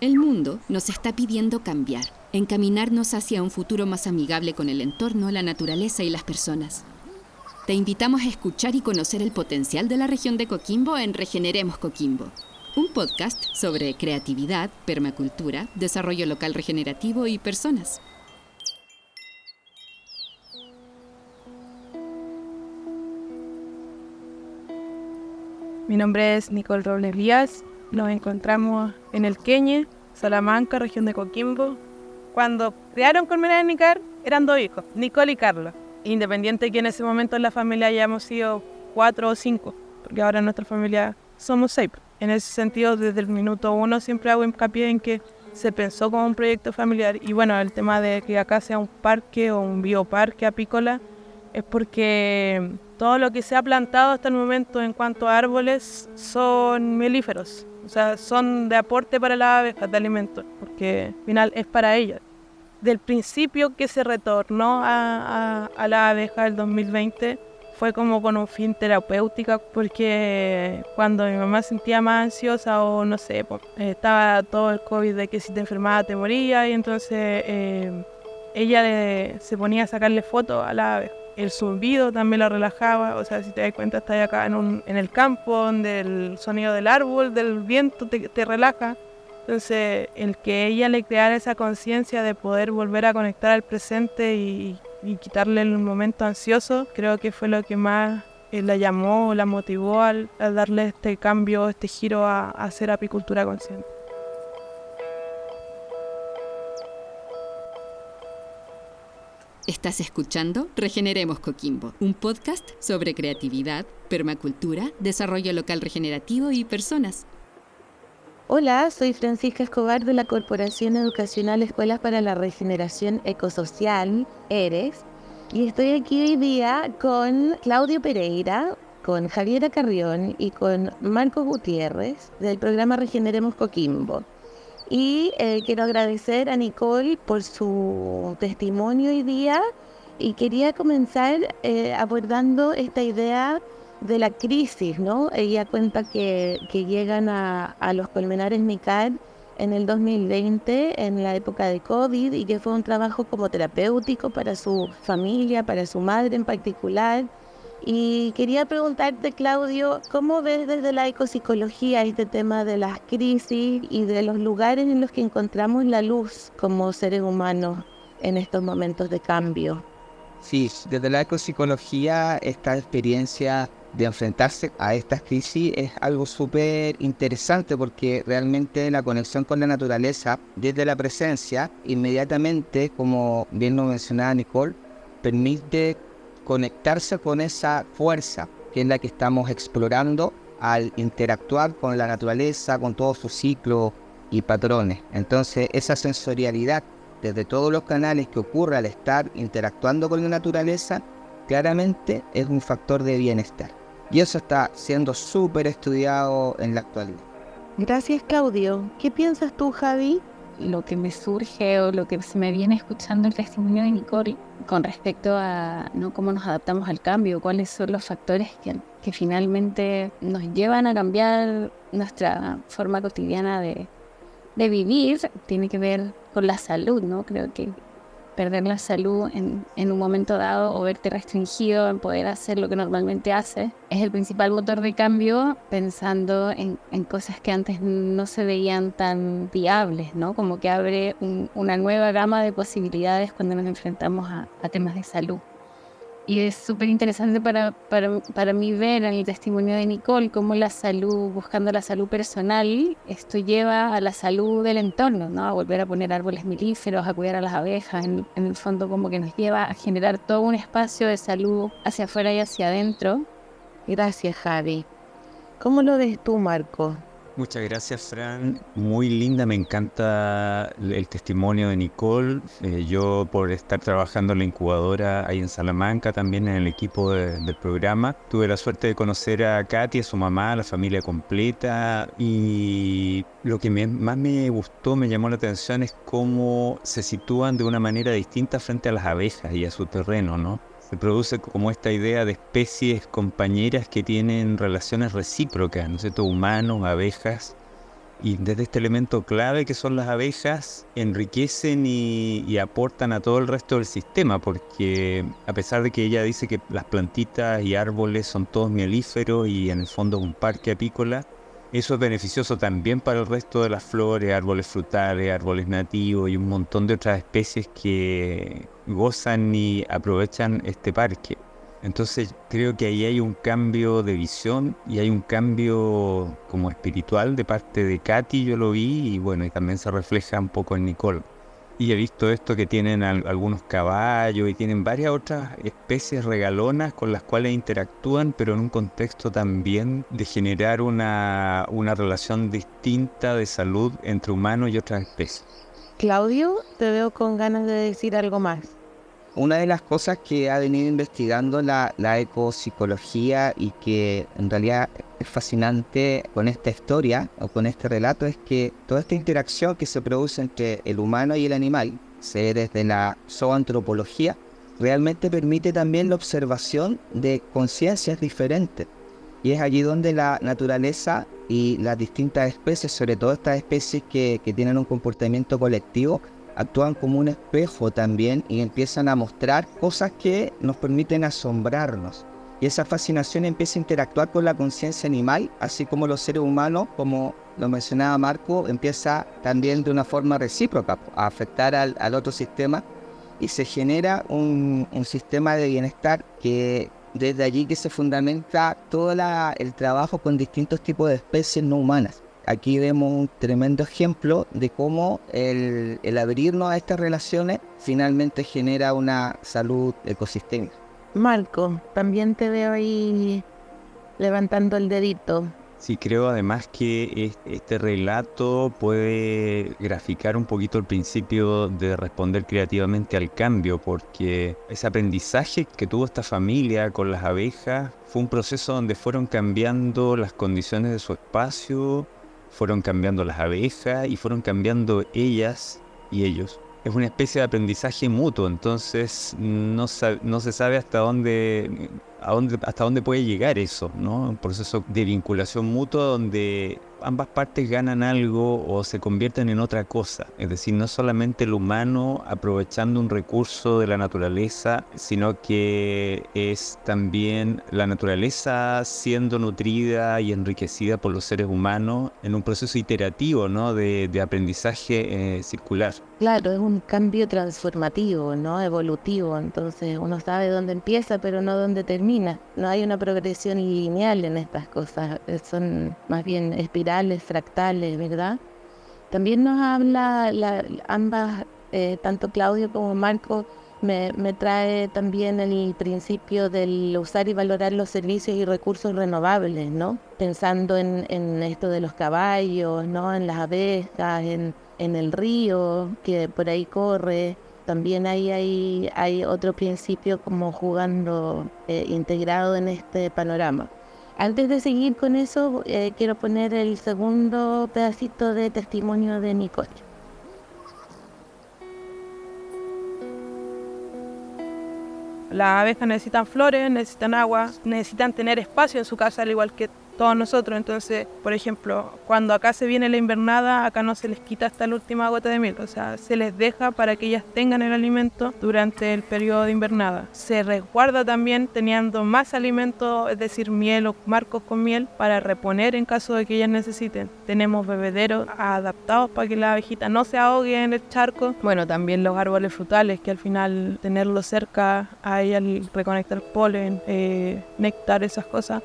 El mundo nos está pidiendo cambiar, encaminarnos hacia un futuro más amigable con el entorno, la naturaleza y las personas. Te invitamos a escuchar y conocer el potencial de la región de Coquimbo en Regeneremos Coquimbo, un podcast sobre creatividad, permacultura, desarrollo local regenerativo y personas. Mi nombre es Nicole Robles Díaz nos encontramos en el Queñe, Salamanca, región de Coquimbo. Cuando crearon Colmenar Nicar, eran dos hijos, Nicole y Carlos. Independiente que en ese momento en la familia hayamos sido cuatro o cinco, porque ahora en nuestra familia somos seis. En ese sentido, desde el minuto uno siempre hago hincapié en que se pensó como un proyecto familiar. Y bueno, el tema de que acá sea un parque o un bioparque apícola es porque todo lo que se ha plantado hasta el momento en cuanto a árboles son melíferos. O sea, son de aporte para las abejas de alimento, porque al final es para ellas. Del principio que se retornó a, a, la abeja el 2020 fue como con un fin terapéutico, porque cuando mi mamá sentía más ansiosa o no sé, estaba todo el COVID de que si te enfermabas te moría y entonces eh, ella se ponía a sacarle fotos a la abeja el zumbido también la relajaba, o sea, si te das cuenta, estás acá en, un, en el campo donde el sonido del árbol, del viento te, te relaja. Entonces, el que ella le creara esa conciencia de poder volver a conectar al presente y, quitarle el momento ansioso, creo que fue lo que más eh, la llamó, la motivó al, darle este cambio, este giro a hacer apicultura consciente. Estás escuchando Regeneremos Coquimbo, un podcast sobre creatividad, permacultura, desarrollo local regenerativo y personas. Hola, soy Francisca Escobar de la Corporación Educacional Escuelas para la Regeneración Ecosocial, ERES, y estoy aquí hoy día con Claudio Pereira, con Javiera Carrión y con Marco Gutiérrez del programa Regeneremos Coquimbo. Y eh, quiero agradecer a Nicole por su testimonio hoy día y quería comenzar eh, abordando esta idea de la crisis, ¿no? Ella cuenta que, que llegan a, a, los colmenares Nicar en el 2020, en la época de COVID, y que fue un trabajo como terapéutico para su familia, para su madre en particular, y quería preguntarte, Claudio, ¿cómo ves desde la ecopsicología este tema de las crisis y de los lugares en los que encontramos la luz como seres humanos en estos momentos de cambio? Sí, desde la ecopsicología esta experiencia de enfrentarse a estas crisis es algo súper interesante porque realmente la conexión con la naturaleza desde la presencia inmediatamente, como bien lo mencionaba Nicole, permite conectarse con esa fuerza que es la que estamos explorando al interactuar con la naturaleza, con todos sus ciclos y patrones. Entonces esa sensorialidad desde todos los canales que ocurre al estar interactuando con la naturaleza, claramente es un factor de bienestar. Y eso está siendo súper estudiado en la actualidad. Gracias Claudio. ¿Qué piensas tú Javi? Lo que me surge o lo que se me viene escuchando el testimonio de Nicole con respecto a ¿no? cómo nos adaptamos al cambio, cuáles son los factores que, que finalmente nos llevan a cambiar nuestra forma cotidiana de, de vivir, tiene que ver con la salud, ¿no? Creo que perder la salud en, en, un momento dado o verte restringido en poder hacer lo que normalmente haces, es el principal motor de cambio pensando en, cosas que antes no se veían tan viables, ¿no? Como que abre una nueva gama de posibilidades cuando nos enfrentamos a temas de salud. Y es súper interesante para, para, para, mí ver en el testimonio de Nicole cómo la salud, buscando la salud personal, esto lleva a la salud del entorno, ¿no? A volver a poner árboles melíferos, a cuidar a las abejas, en, en el fondo como que nos lleva a generar todo un espacio de salud hacia afuera y hacia adentro. Gracias, Javi. ¿Cómo lo ves tú, Marco? Muchas gracias, Fran. Muy linda, me encanta el testimonio de Nicole. Eh, yo por estar trabajando en la incubadora ahí en Salamanca, también en el equipo del programa, tuve la suerte de conocer a Katy, a su mamá, a la familia completa y lo que más me gustó, me llamó la atención es cómo se sitúan de una manera distinta frente a las abejas y a su terreno, ¿no? Se produce como esta idea de especies compañeras que tienen relaciones recíprocas, ¿no es cierto? Humanos, abejas, y desde este elemento clave que son las abejas, enriquecen y, aportan a todo el resto del sistema, porque a pesar de que ella dice que las plantitas y árboles son todos mielíferos y en el fondo un parque apícola, eso es beneficioso también para el resto de las flores, árboles frutales, árboles nativos y un montón de otras especies que gozan y aprovechan este parque. Entonces creo que ahí hay un cambio de visión y hay un cambio como espiritual de parte de Katy, yo lo vi y bueno, y también se refleja un poco en Nicole. Y he visto esto que tienen algunos caballos y tienen varias otras especies regalonas con las cuales interactúan, pero en un contexto también de generar una, una relación distinta de salud entre humanos y otras especies. Claudio, te veo con ganas de decir algo más. Una de las cosas que ha venido investigando la, ecopsicología y que en realidad es fascinante con esta historia o con este relato es que toda esta interacción que se produce entre el humano y el animal, seres de la zoantropología, realmente permite también la observación de conciencias diferentes. Y es allí donde la naturaleza y las distintas especies, sobre todo estas especies que, que tienen un comportamiento colectivo, actúan como un espejo también y empiezan a mostrar cosas que nos permiten asombrarnos. Y esa fascinación empieza a interactuar con la conciencia animal, así como los seres humanos, como lo mencionaba Marco, empieza también de una forma recíproca a afectar al, otro sistema y se genera un, un, sistema de bienestar que desde allí que se fundamenta todo el trabajo con distintos tipos de especies no humanas aquí vemos un tremendo ejemplo de cómo el, abrirnos a estas relaciones finalmente genera una salud ecosistémica. Marco, también te veo ahí levantando el dedito. Sí, creo además que este relato puede graficar un poquito el principio de responder creativamente al cambio, porque ese aprendizaje que tuvo esta familia con las abejas fue un proceso donde fueron cambiando las condiciones de su espacio, fueron cambiando las abejas y fueron cambiando ellas y ellos. Es una especie de aprendizaje mutuo, entonces no, no se sabe hasta dónde, hasta dónde puede llegar eso, ¿no? Un proceso de vinculación mutua donde ambas partes ganan algo o se convierten en otra cosa. Es decir, no solamente el humano aprovechando un recurso de la naturaleza, sino que es también la naturaleza siendo nutrida y enriquecida por los seres humanos en un proceso iterativo ¿no? de, aprendizaje eh, circular. Claro, es un cambio transformativo, ¿no? evolutivo. Entonces uno sabe dónde empieza, pero no dónde termina. No hay una progresión lineal en estas cosas. Son más bien fractales, ¿verdad? También nos habla ambas, eh, tanto Claudio como Marco, me, trae también el principio del usar y valorar los servicios y recursos renovables, ¿no? Pensando en, esto de los caballos, ¿no? En las abejas, en, el río que por ahí corre. También ahí hay, hay otro principio como jugando eh, integrado en este panorama. Antes de seguir con eso, eh, quiero poner el segundo pedacito de testimonio de Nicole. Las abejas necesitan flores, necesitan agua, necesitan tener espacio en su casa, al igual que todos nosotros. Entonces, por ejemplo, cuando acá se viene la invernada, acá no se les quita hasta la última gota de miel. O sea, se les deja para que ellas tengan el alimento durante el periodo de invernada. Se resguarda también teniendo más alimento, es decir, miel o marcos con miel, para reponer en caso de que ellas necesiten. Tenemos bebederos adaptados para que la abejita no se ahogue en el charco. Bueno, también los árboles frutales, que al final tenerlos cerca a ella reconectar polen, eh, néctar, esas cosas,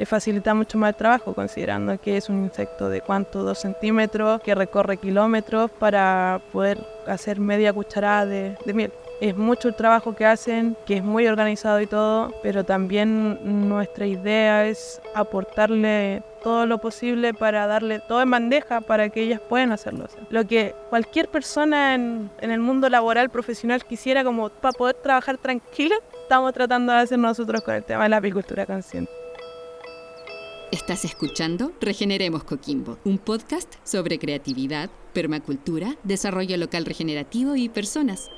le facilita mucho más el trabajo, considerando que es un insecto de cuánto, dos centímetros, que recorre kilómetros para poder hacer media cucharada de, miel. Es mucho el trabajo que hacen, que es muy organizado y todo, pero también nuestra idea es aportarle todo lo posible para darle todo en bandeja para que ellas puedan hacerlo. Lo que cualquier persona en, en el mundo laboral profesional quisiera como para poder trabajar tranquila, estamos tratando de hacer nosotros con el tema de la apicultura consciente. Estás escuchando Regeneremos Coquimbo, un podcast sobre creatividad, permacultura, desarrollo local regenerativo y personas.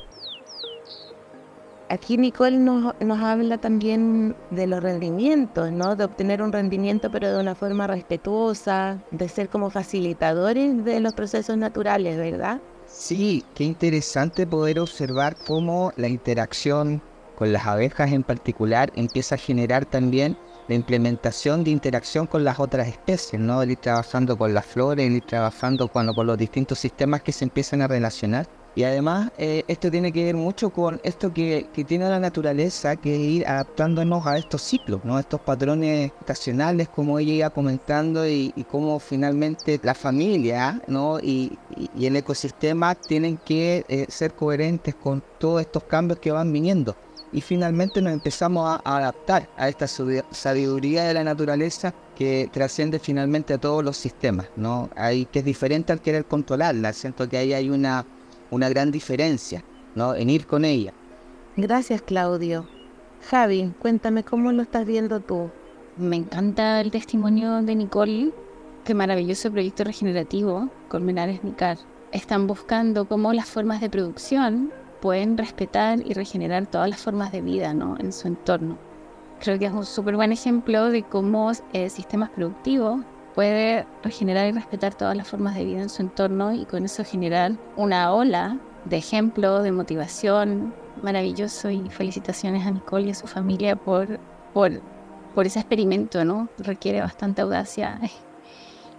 Aquí Nicole nos, nos habla también de los rendimientos, ¿no? De obtener un rendimiento pero de una forma respetuosa, de ser como facilitadores de los procesos naturales, ¿verdad? Sí, qué interesante poder observar cómo la interacción con las abejas en particular empieza a generar también la implementación de interacción con las otras especies, ¿no? El ir trabajando con las flores, el ir trabajando con los distintos sistemas que se empiezan a relacionar y además, eh, esto tiene que ver mucho con esto que, tiene la naturaleza, que es ir adaptándonos a estos ciclos, ¿no? estos patrones estacionales, como ella iba comentando, y, cómo finalmente la familia ¿no? y, el ecosistema tienen que eh, ser coherentes con todos estos cambios que van viniendo. Y finalmente nos empezamos a, adaptar a esta sabiduría de la naturaleza que trasciende finalmente a todos los sistemas, ¿no? Hay, que es diferente al querer controlarla. Siento que ahí hay una una gran diferencia, ¿no? En ir con ella. Gracias, Claudio. Javi, cuéntame cómo lo estás viendo tú. Me encanta el testimonio de Nicole. Qué maravilloso proyecto regenerativo, Colmenares Nicar. Están buscando cómo las formas de producción pueden respetar y regenerar todas las formas de vida ¿no? en su entorno. Creo que es un súper buen ejemplo de cómo el sistemas productivos puede regenerar y respetar todas las formas de vida en su entorno y con eso generar una ola de ejemplo, de motivación maravilloso y felicitaciones a Nicole y a su familia por, por, por ese experimento, ¿no? Requiere bastante audacia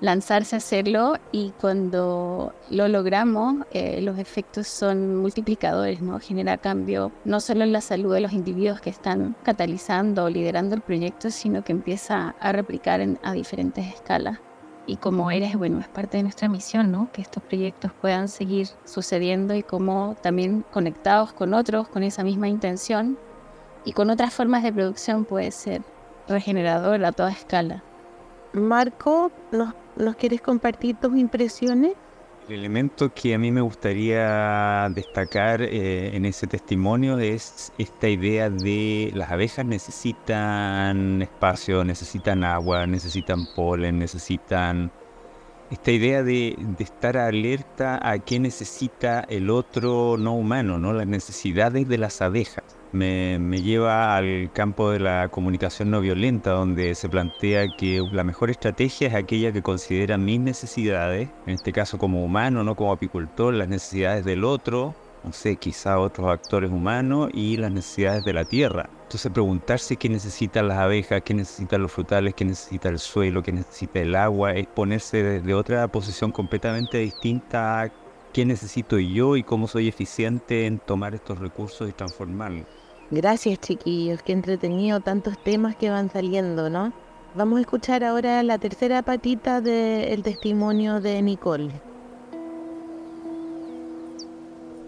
lanzarse a hacerlo y cuando lo logramos, eh, los efectos son multiplicadores, ¿no? Genera cambio no solo en la salud de los individuos que están catalizando o liderando el proyecto, sino que empieza a replicar en, a diferentes escalas. Y como eres, bueno, es parte de nuestra misión, ¿no? Que estos proyectos puedan seguir sucediendo y como también conectados con otros, con esa misma intención y con otras formas de producción puede ser regenerador a toda escala. Marco, ¿nos, ¿nos quieres compartir tus impresiones? El elemento que a mí me gustaría destacar eh, en ese testimonio es esta idea de las abejas necesitan espacio, necesitan agua, necesitan polen, necesitan esta idea de, de, estar alerta a qué necesita el otro no humano, ¿no? las necesidades de las abejas me, lleva al campo de la comunicación no violenta, donde se plantea que la mejor estrategia es aquella que considera mis necesidades, en este caso como humano, no como apicultor, las necesidades del otro, no sé, quizá otros actores humanos y las necesidades de la tierra. Entonces preguntarse qué necesitan las abejas, qué necesitan los frutales, qué necesita el suelo, qué necesita el agua, es ponerse desde otra posición completamente distinta a qué necesito yo y cómo soy eficiente en tomar estos recursos y transformarlos. Gracias chiquillos, qué entretenido tantos temas que van saliendo, ¿no? Vamos a escuchar ahora la tercera patita del testimonio de Nicole.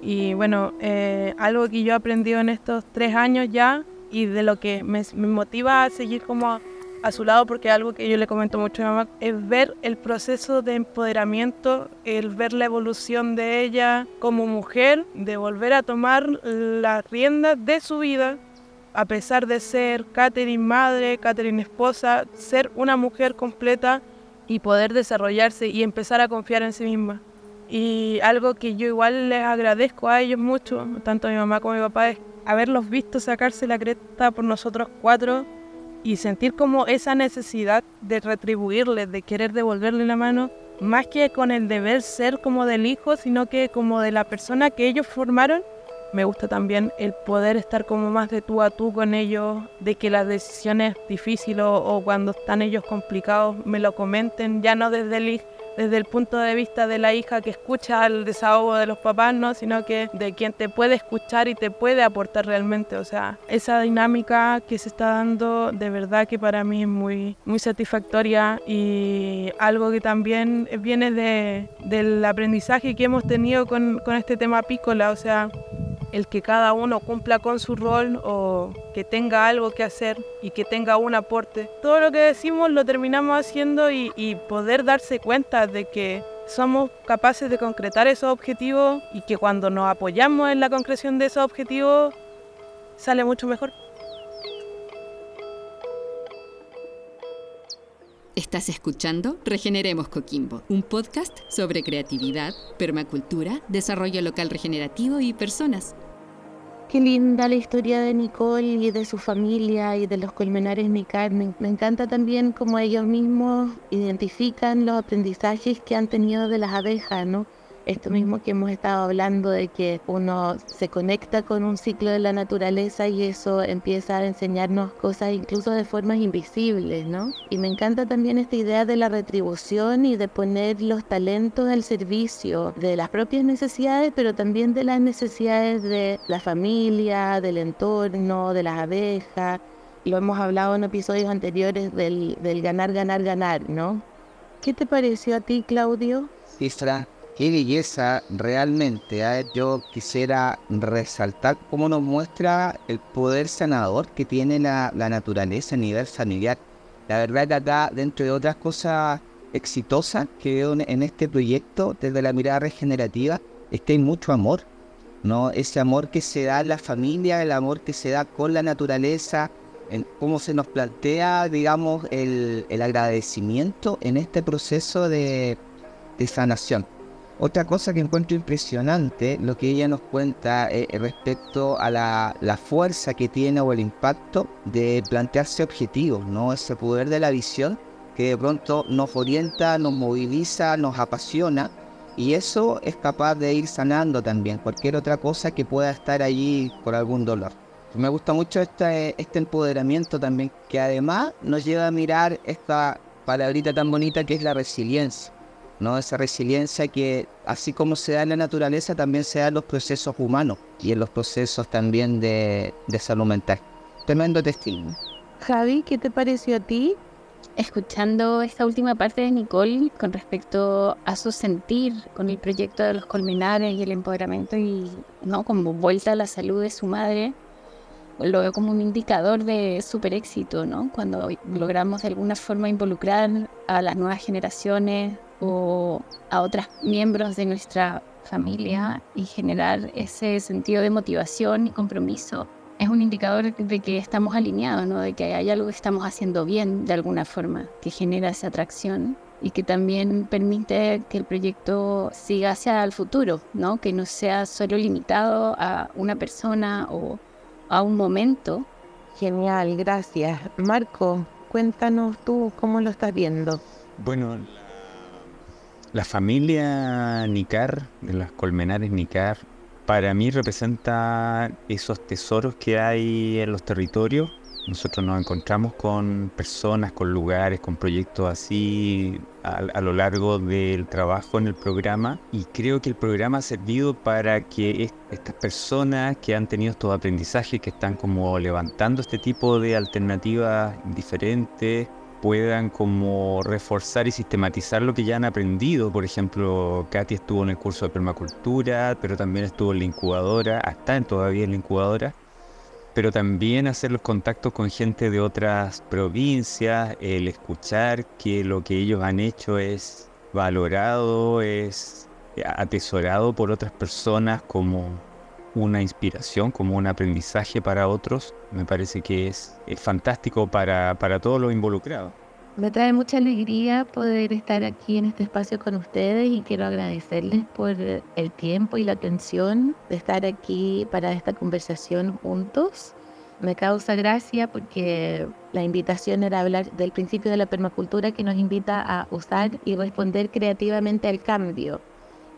Y bueno, eh, algo que yo he aprendido en estos tres años ya y de lo que me, me motiva a seguir como a su lado, porque algo que yo le comento mucho a mi mamá, es ver el proceso de empoderamiento, el ver la evolución de ella como mujer, de volver a tomar las riendas de su vida, a pesar de ser Catherine madre, Catherine esposa, ser una mujer completa y poder desarrollarse y empezar a confiar en sí misma. Y algo que yo igual les agradezco a ellos mucho, tanto a mi mamá como a mi papá, es haberlos visto sacarse la cresta por nosotros cuatro y sentir como esa necesidad de retribuirle, de querer devolverle la mano, más que con el deber ser como del hijo, sino que como de la persona que ellos formaron. Me gusta también el poder estar como más de tú a tú con ellos, de que las decisiones difíciles o, o cuando están ellos complicados me lo comenten, ya no desde el hijo desde el punto de vista de la hija que escucha el desahogo de los papás, ¿no? sino que de quien te puede escuchar y te puede aportar realmente. O sea, esa dinámica que se está dando de verdad que para mí es muy, muy satisfactoria y algo que también viene de, del aprendizaje que hemos tenido con, con este tema pícola. O sea, el que cada uno cumpla con su rol o que tenga algo que hacer y que tenga un aporte. Todo lo que decimos lo terminamos haciendo y, poder darse cuenta de que somos capaces de concretar esos objetivos y que cuando nos apoyamos en la concreción de esos objetivos sale mucho mejor. Estás escuchando Regeneremos Coquimbo, un podcast sobre creatividad, permacultura, desarrollo local regenerativo y personas. Qué linda la historia de Nicole y de su familia y de los colmenares Nicar. Me, me encanta también cómo ellos mismos identifican los aprendizajes que han tenido de las abejas, ¿no? Esto mismo que hemos estado hablando de que uno se conecta con un ciclo de la naturaleza y eso empieza a enseñarnos cosas incluso de formas invisibles, ¿no? Y me encanta también esta idea de la retribución y de poner los talentos al servicio de las propias necesidades, pero también de las necesidades de la familia, del entorno, de las abejas. Lo hemos hablado en episodios anteriores del, ganar, ganar, ganar, ¿no? ¿Qué te pareció a ti, Claudio? Cifra, qué belleza realmente. ¿eh? Yo quisiera resaltar cómo nos muestra el poder sanador que tiene la, naturaleza a nivel familiar. La verdad que acá, dentro de otras cosas exitosas que veo en, este proyecto, desde la mirada regenerativa, es que hay mucho amor. ¿no? Ese amor que se da en la familia, el amor que se da con la naturaleza, en cómo se nos plantea, digamos, el, agradecimiento en este proceso de sanación. Otra cosa que encuentro impresionante, lo que ella nos cuenta eh, respecto a la, la, fuerza que tiene o el impacto de plantearse objetivos, ¿no? Ese poder de la visión que de pronto nos orienta, nos moviliza, nos apasiona y eso es capaz de ir sanando también cualquier otra cosa que pueda estar allí por algún dolor. Me gusta mucho este, este empoderamiento también, que además nos lleva a mirar esta palabrita tan bonita que es la resiliencia ¿no? Esa resiliencia que así como se da en la naturaleza, también se da en los procesos humanos y en los procesos también de, de salud mental. Tremendo testimonio. Javi, ¿qué te pareció a ti? Escuchando esta última parte de Nicole con respecto a su sentir con el proyecto de los colmenares y el empoderamiento y no como vuelta a la salud de su madre, lo veo como un indicador de super éxito, ¿no? Cuando logramos de alguna forma involucrar a las nuevas generaciones o a otros miembros de nuestra familia y generar ese sentido de motivación y compromiso es un indicador de que estamos alineados, ¿no? de que hay algo que estamos haciendo bien de alguna forma, que genera esa atracción y que también permite que el proyecto siga hacia el futuro, ¿no? que no sea solo limitado a una persona o a un momento. Genial, gracias. Marco, cuéntanos tú cómo lo estás viendo. Bueno, la familia Nicar, de las colmenares Nicar, para mí representa esos tesoros que hay en los territorios. Nosotros nos encontramos con personas, con lugares, con proyectos así a, a, lo largo del trabajo en el programa y creo que el programa ha servido para que est estas personas que han tenido estos aprendizajes, que están como levantando este tipo de alternativas diferentes, puedan como reforzar y sistematizar lo que ya han aprendido. Por ejemplo, Katy estuvo en el curso de permacultura, pero también estuvo en la incubadora, está todavía en la incubadora, pero también hacer los contactos con gente de otras provincias, el escuchar que lo que ellos han hecho es valorado, es atesorado por otras personas como una inspiración, como un aprendizaje para otros, me parece que es, es fantástico para, para todos los involucrados. Me trae mucha alegría poder estar aquí en este espacio con ustedes y quiero agradecerles por el tiempo y la atención de estar aquí para esta conversación juntos. Me causa gracia porque la invitación era hablar del principio de la permacultura que nos invita a usar y responder creativamente al cambio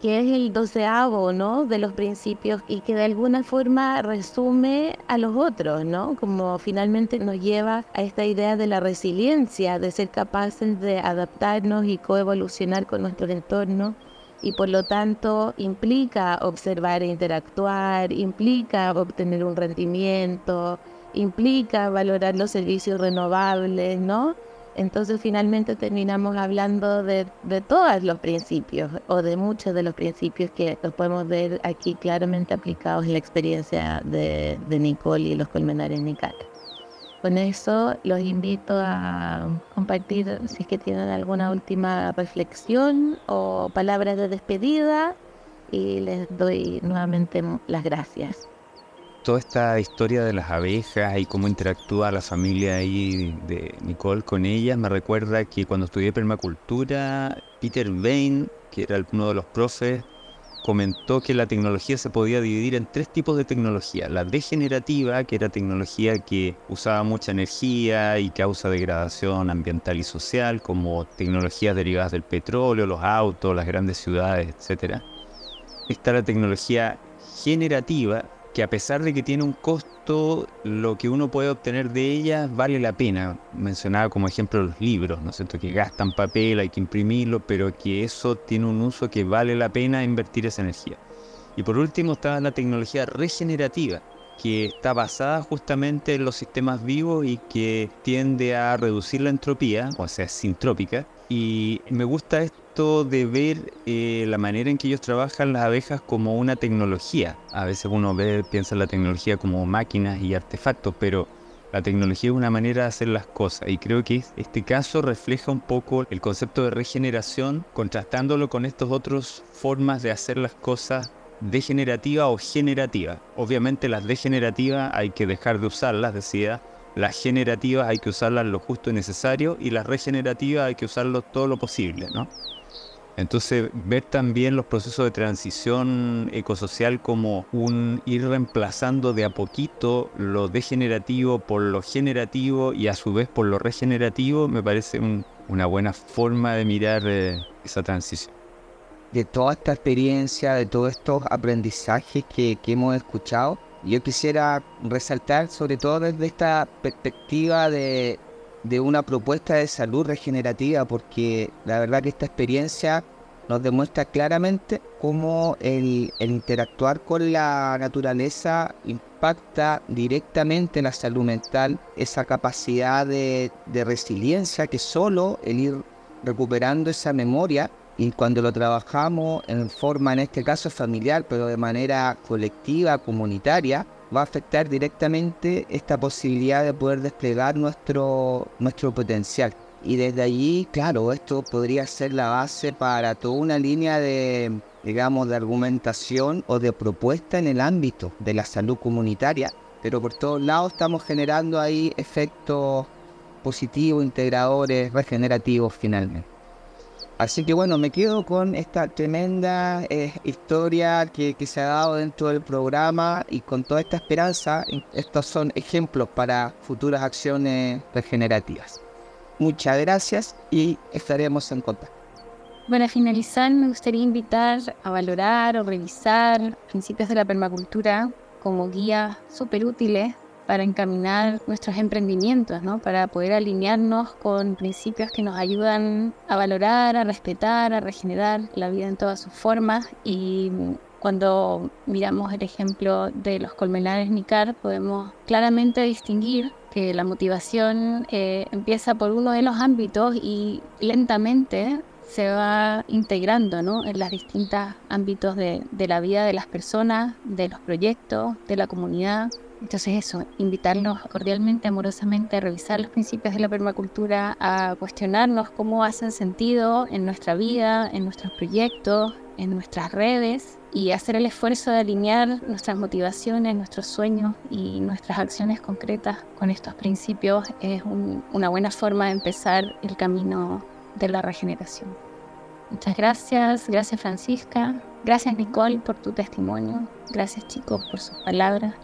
que es el doceavo, ¿no? De los principios y que de alguna forma resume a los otros, ¿no? Como finalmente nos lleva a esta idea de la resiliencia, de ser capaces de adaptarnos y coevolucionar con nuestro entorno y por lo tanto implica observar e interactuar, implica obtener un rendimiento, implica valorar los servicios renovables, ¿no? Entonces finalmente terminamos hablando de, de, todos los principios o de muchos de los principios que los podemos ver aquí claramente aplicados en la experiencia de, Nicole y los colmenares Nical. Con eso los invito a compartir si es que tienen alguna última reflexión o palabras de despedida y les doy nuevamente las gracias toda esta historia de las abejas y cómo interactúa la familia ahí de Nicole con ellas, me recuerda que cuando estudié permacultura, Peter Bain, que era uno de los profes, comentó que la tecnología se podía dividir en tres tipos de tecnología. La degenerativa, que era tecnología que usaba mucha energía y causa degradación ambiental y social, como tecnologías derivadas del petróleo, los autos, las grandes ciudades, etc. Está la tecnología generativa, que a pesar de que tiene un costo, lo que uno puede obtener de ella vale la pena. Mencionaba como ejemplo los libros, ¿no es cierto? Que gastan papel, hay que imprimirlo, pero que eso tiene un uso que vale la pena invertir esa energía. Y por último está la tecnología regenerativa, que está basada justamente en los sistemas vivos y que tiende a reducir la entropía, o sea, es sintrópica. Y me gusta esto de ver eh, la manera en que ellos trabajan las abejas como una tecnología. A veces uno ve, piensa en la tecnología como máquinas y artefactos, pero la tecnología es una manera de hacer las cosas y creo que este caso refleja un poco el concepto de regeneración contrastándolo con estas otras formas de hacer las cosas degenerativa o generativa. Obviamente las degenerativas hay que dejar de usarlas, decía, las generativas hay que usarlas lo justo y necesario y las regenerativas hay que usarlo todo lo posible, ¿no? Entonces, ver también los procesos de transición ecosocial como un ir reemplazando de a poquito lo degenerativo por lo generativo y a su vez por lo regenerativo, me parece una buena forma de mirar eh, esa transición. De toda esta experiencia, de todos estos aprendizajes que, hemos escuchado, yo quisiera resaltar sobre todo desde esta perspectiva de, de una propuesta de salud regenerativa, porque la verdad que esta experiencia nos demuestra claramente cómo el, interactuar con la naturaleza impacta directamente en la salud mental, esa capacidad de, de resiliencia que solo el ir recuperando esa memoria y cuando lo trabajamos en forma, en este caso familiar, pero de manera colectiva, comunitaria, va a afectar directamente esta posibilidad de poder desplegar nuestro, nuestro potencial. Y desde allí, claro, esto podría ser la base para toda una línea de, digamos, de argumentación o de propuesta en el ámbito de la salud comunitaria. Pero por todos lados estamos generando ahí efectos positivos, integradores, regenerativos finalmente. Así que bueno, me quedo con esta tremenda eh, historia que, se ha dado dentro del programa y con toda esta esperanza, estos son ejemplos para futuras acciones regenerativas. Muchas gracias y estaremos en contacto. Para finalizar, me gustaría invitar a valorar o revisar principios de la permacultura como guías súper útiles para encaminar nuestros emprendimientos, ¿no? para poder alinearnos con principios que nos ayudan a valorar, a respetar, a regenerar la vida en todas sus formas. Y cuando miramos el ejemplo de los colmenares Nicar, podemos claramente distinguir que la motivación eh, empieza por uno de los ámbitos y lentamente se va integrando ¿no? en los distintos ámbitos de, de la vida de las personas, de los proyectos, de la comunidad. Entonces eso, invitarnos cordialmente, amorosamente a revisar los principios de la permacultura, a cuestionarnos cómo hacen sentido en nuestra vida, en nuestros proyectos, en nuestras redes y hacer el esfuerzo de alinear nuestras motivaciones, nuestros sueños y nuestras acciones concretas con estos principios. Es una buena forma de empezar el camino de la regeneración. Muchas gracias, gracias Francisca, gracias Nicole por tu testimonio, gracias chicos por sus palabras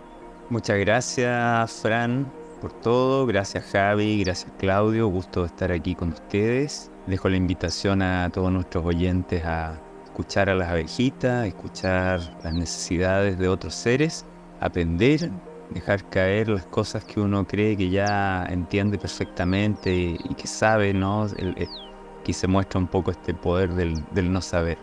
Muchas gracias, Fran, por todo. Gracias, Javi. Gracias, Claudio. Gusto estar aquí con ustedes. Dejo la invitación a todos nuestros oyentes a escuchar a las abejitas, escuchar las necesidades de otros seres, aprender, dejar caer las cosas que uno cree que ya entiende perfectamente y que sabe, ¿no? aquí se muestra un poco este poder del no saber.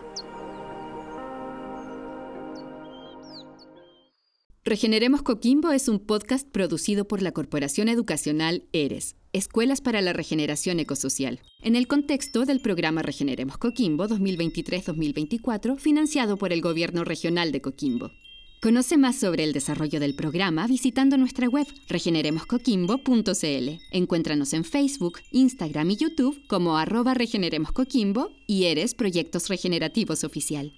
Regeneremos Coquimbo es un podcast producido por la Corporación Educacional ERES, Escuelas para la Regeneración Ecosocial, en el contexto del programa Regeneremos Coquimbo 2023-2024, financiado por el Gobierno Regional de Coquimbo. Conoce más sobre el desarrollo del programa visitando nuestra web regeneremoscoquimbo.cl. Encuéntranos en Facebook, Instagram y YouTube como arroba Regeneremos Coquimbo y Eres Proyectos Regenerativos Oficial.